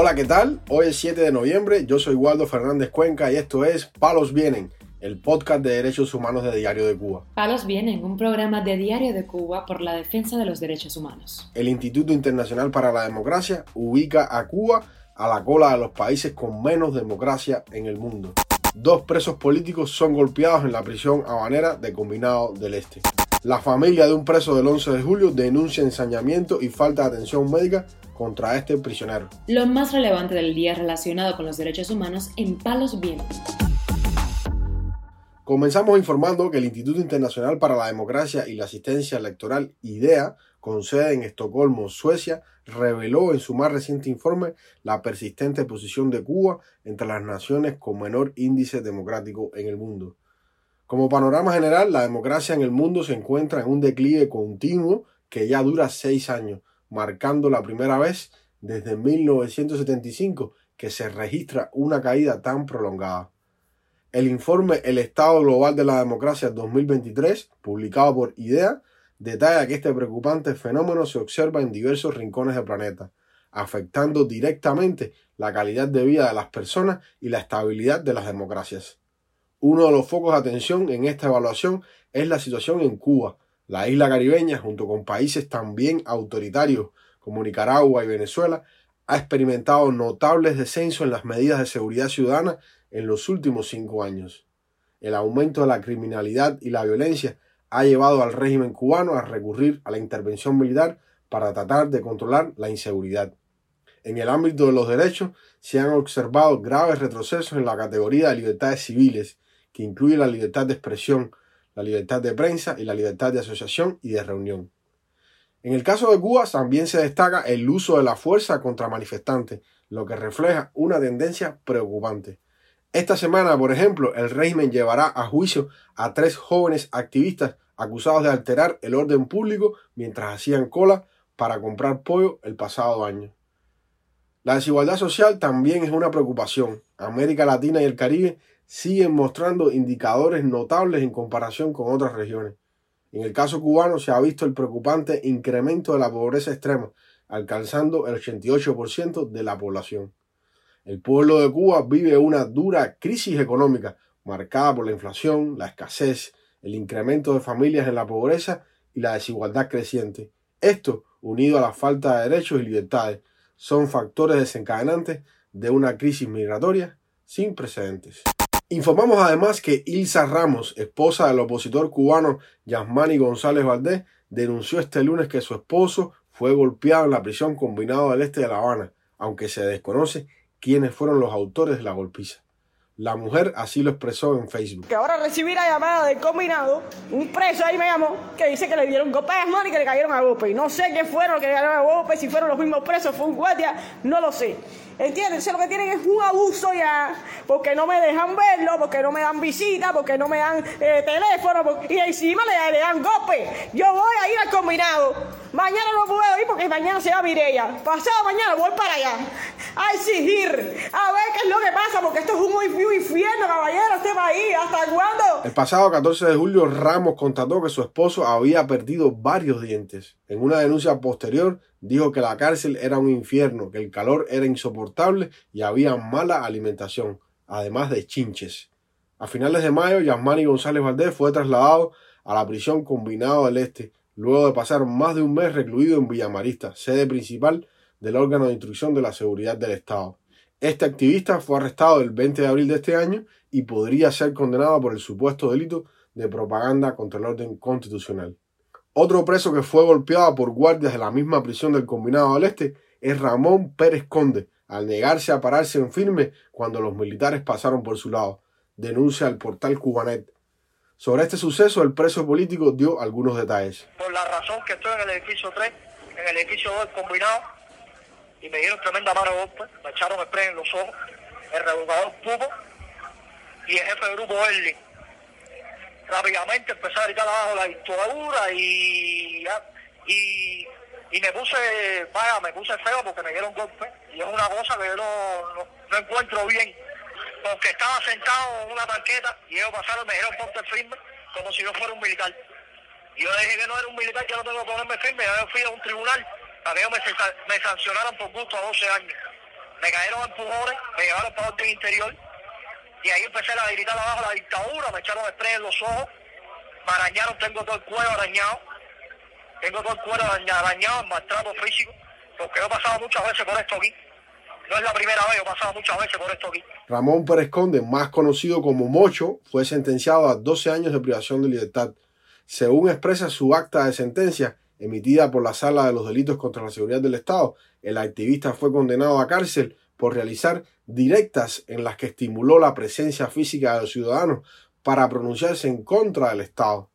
Hola, ¿qué tal? Hoy es 7 de noviembre, yo soy Waldo Fernández Cuenca y esto es Palos Vienen, el podcast de derechos humanos de Diario de Cuba. Palos Vienen, un programa de Diario de Cuba por la defensa de los derechos humanos. El Instituto Internacional para la Democracia ubica a Cuba a la cola de los países con menos democracia en el mundo. Dos presos políticos son golpeados en la prisión habanera de Combinado del Este. La familia de un preso del 11 de julio denuncia ensañamiento y falta de atención médica contra este prisionero. Lo más relevante del día relacionado con los derechos humanos en Palos Vientos. Comenzamos informando que el Instituto Internacional para la Democracia y la Asistencia Electoral, IDEA, con sede en Estocolmo, Suecia, reveló en su más reciente informe la persistente posición de Cuba entre las naciones con menor índice democrático en el mundo. Como panorama general, la democracia en el mundo se encuentra en un declive continuo que ya dura seis años, marcando la primera vez desde 1975 que se registra una caída tan prolongada. El informe El Estado Global de la Democracia 2023, publicado por IDEA, detalla que este preocupante fenómeno se observa en diversos rincones del planeta, afectando directamente la calidad de vida de las personas y la estabilidad de las democracias. Uno de los focos de atención en esta evaluación es la situación en Cuba, la isla caribeña, junto con países también autoritarios como Nicaragua y Venezuela, ha experimentado notables descensos en las medidas de seguridad ciudadana en los últimos cinco años. El aumento de la criminalidad y la violencia ha llevado al régimen cubano a recurrir a la intervención militar para tratar de controlar la inseguridad. En el ámbito de los derechos se han observado graves retrocesos en la categoría de libertades civiles, que incluye la libertad de expresión, la libertad de prensa y la libertad de asociación y de reunión. En el caso de Cuba también se destaca el uso de la fuerza contra manifestantes, lo que refleja una tendencia preocupante. Esta semana, por ejemplo, el régimen llevará a juicio a tres jóvenes activistas acusados de alterar el orden público mientras hacían cola para comprar pollo el pasado año. La desigualdad social también es una preocupación. América Latina y el Caribe siguen mostrando indicadores notables en comparación con otras regiones. En el caso cubano se ha visto el preocupante incremento de la pobreza extrema, alcanzando el 88% de la población. El pueblo de Cuba vive una dura crisis económica, marcada por la inflación, la escasez, el incremento de familias en la pobreza y la desigualdad creciente. Esto, unido a la falta de derechos y libertades, son factores desencadenantes de una crisis migratoria sin precedentes. Informamos además que Ilsa Ramos, esposa del opositor cubano Yasmani González Valdés, denunció este lunes que su esposo fue golpeado en la prisión combinado del este de La Habana, aunque se desconoce quiénes fueron los autores de la golpiza. La mujer así lo expresó en Facebook. Que ahora recibí la llamada del combinado, un preso ahí me llamó, que dice que le dieron golpe a Yasmani y que le cayeron a golpe. Y no sé qué fueron los que le cayeron a golpe, si fueron los mismos presos, fue un guardia, no lo sé. ¿Entiendes? lo que tienen es un abuso ya, porque no me dejan verlo, porque no me dan visita, porque no me dan eh, teléfono, y encima le, dan golpe. Yo voy a ir al combinado. Mañana no puedo ir porque mañana se va Mireya. Pasado mañana voy para allá. A exigir, a ver qué es lo que pasa, porque esto es un muy infierno, caballero, este país. ¿Hasta cuándo? El pasado 14 de julio, Ramos constató que su esposo había perdido varios dientes. En una denuncia posterior, dijo que la cárcel era un infierno, que el calor era insoportable y había mala alimentación, además de chinches. A finales de mayo, Yasmani González Valdés fue trasladado a la prisión combinado del Este, luego de pasar más de un mes recluido en Villamarista, sede principal del órgano de instrucción de la seguridad del Estado. Este activista fue arrestado el 20 de abril de este año y podría ser condenado por el supuesto delito de propaganda contra el orden constitucional. Otro preso que fue golpeado por guardias de la misma prisión del Combinado del Este es Ramón Pérez Conde, al negarse a pararse en firme cuando los militares pasaron por su lado, denuncia el portal Cubanet. Sobre este suceso, el preso político dio algunos detalles. Por la razón que estoy en el edificio 3, en el edificio 2 del Combinado, y me dieron tremenda mano golpe, me echaron spray en los ojos, el revocador Pupo y el jefe de grupo Erling rápidamente empecé a gritar abajo la dictadura y, y, y me puse, vaya, me puse feo porque me dieron golpe. Y es una cosa que yo no, no, encuentro bien. Porque estaba sentado en una tanqueta y ellos pasaron me dijeron ponte firme como si yo fuera un militar. Y yo dije que no era un militar, que no tengo que ponerme firme, yo fui a un tribunal para que ellos me, me sancionaran por gusto a 12 años. me cayeron empujones, me llevaron para el interior y ahí empecé a gritar abajo la dictadura, me echaron spray en los ojos, me arañaron, tengo todo el cuero arañado, tengo todo el cuero arañado, maltrato físico, porque yo he pasado muchas veces por esto aquí. No es la primera vez, he pasado muchas veces por esto aquí. Ramón Pérez Conde, más conocido como Mocho, fue sentenciado a 12 años de privación de libertad. Según expresa su acta de sentencia, emitida por la Sala de los Delitos contra la Seguridad del Estado, el activista fue condenado a cárcel por realizar directas en las que estimuló la presencia física de los ciudadanos para pronunciarse en contra del Estado.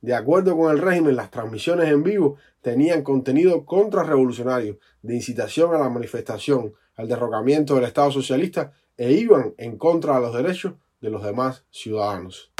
De acuerdo con el régimen, las transmisiones en vivo tenían contenido contrarrevolucionario, de incitación a la manifestación, al derrocamiento del Estado socialista e iban en contra de los derechos de los demás ciudadanos.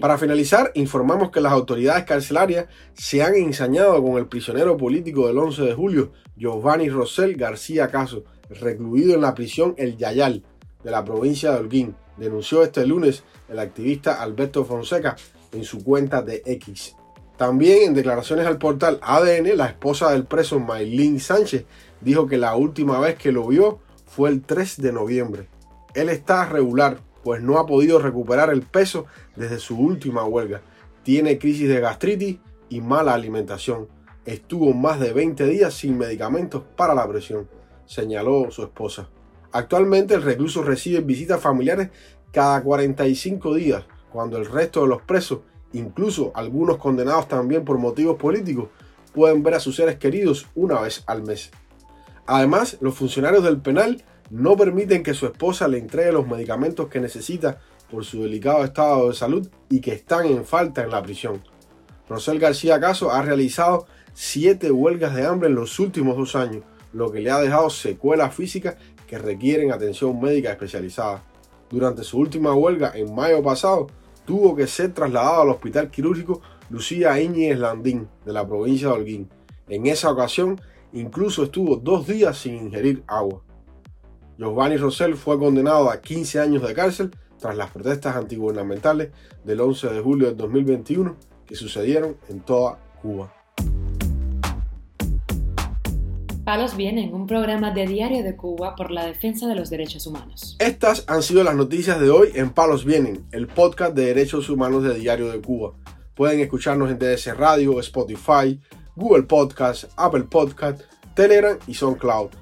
Para finalizar, informamos que las autoridades carcelarias se han ensañado con el prisionero político del 11 de julio, Giovanni Rosell García Caso, recluido en la prisión El Yayal de la provincia de Holguín, denunció este lunes el activista Alberto Fonseca en su cuenta de X. También en declaraciones al portal ADN, la esposa del preso Maylin Sánchez dijo que la última vez que lo vio fue el 3 de noviembre. Él está regular, pues no ha podido recuperar el peso desde su última huelga. Tiene crisis de gastritis y mala alimentación. Estuvo más de 20 días sin medicamentos para la presión, señaló su esposa. Actualmente el recluso recibe visitas familiares cada 45 días, cuando el resto de los presos, incluso algunos condenados también por motivos políticos, pueden ver a sus seres queridos una vez al mes. Además, los funcionarios del penal no permiten que su esposa le entregue los medicamentos que necesita por su delicado estado de salud y que están en falta en la prisión. Rosel García Caso ha realizado siete huelgas de hambre en los últimos dos años, lo que le ha dejado secuelas físicas que requieren atención médica especializada. Durante su última huelga en mayo pasado, tuvo que ser trasladado al hospital quirúrgico Lucía Íñiguez Landín de la provincia de Holguín. En esa ocasión, incluso estuvo dos días sin ingerir agua. Giovanni Rosell fue condenado a 15 años de cárcel tras las protestas antigubernamentales del 11 de julio de 2021 que sucedieron en toda Cuba. Palos Vienen, un programa de Diario de Cuba por la defensa de los derechos humanos. Estas han sido las noticias de hoy en Palos Vienen, el podcast de derechos humanos de Diario de Cuba. Pueden escucharnos en DS Radio, Spotify, Google Podcast, Apple Podcast, Telegram y SoundCloud.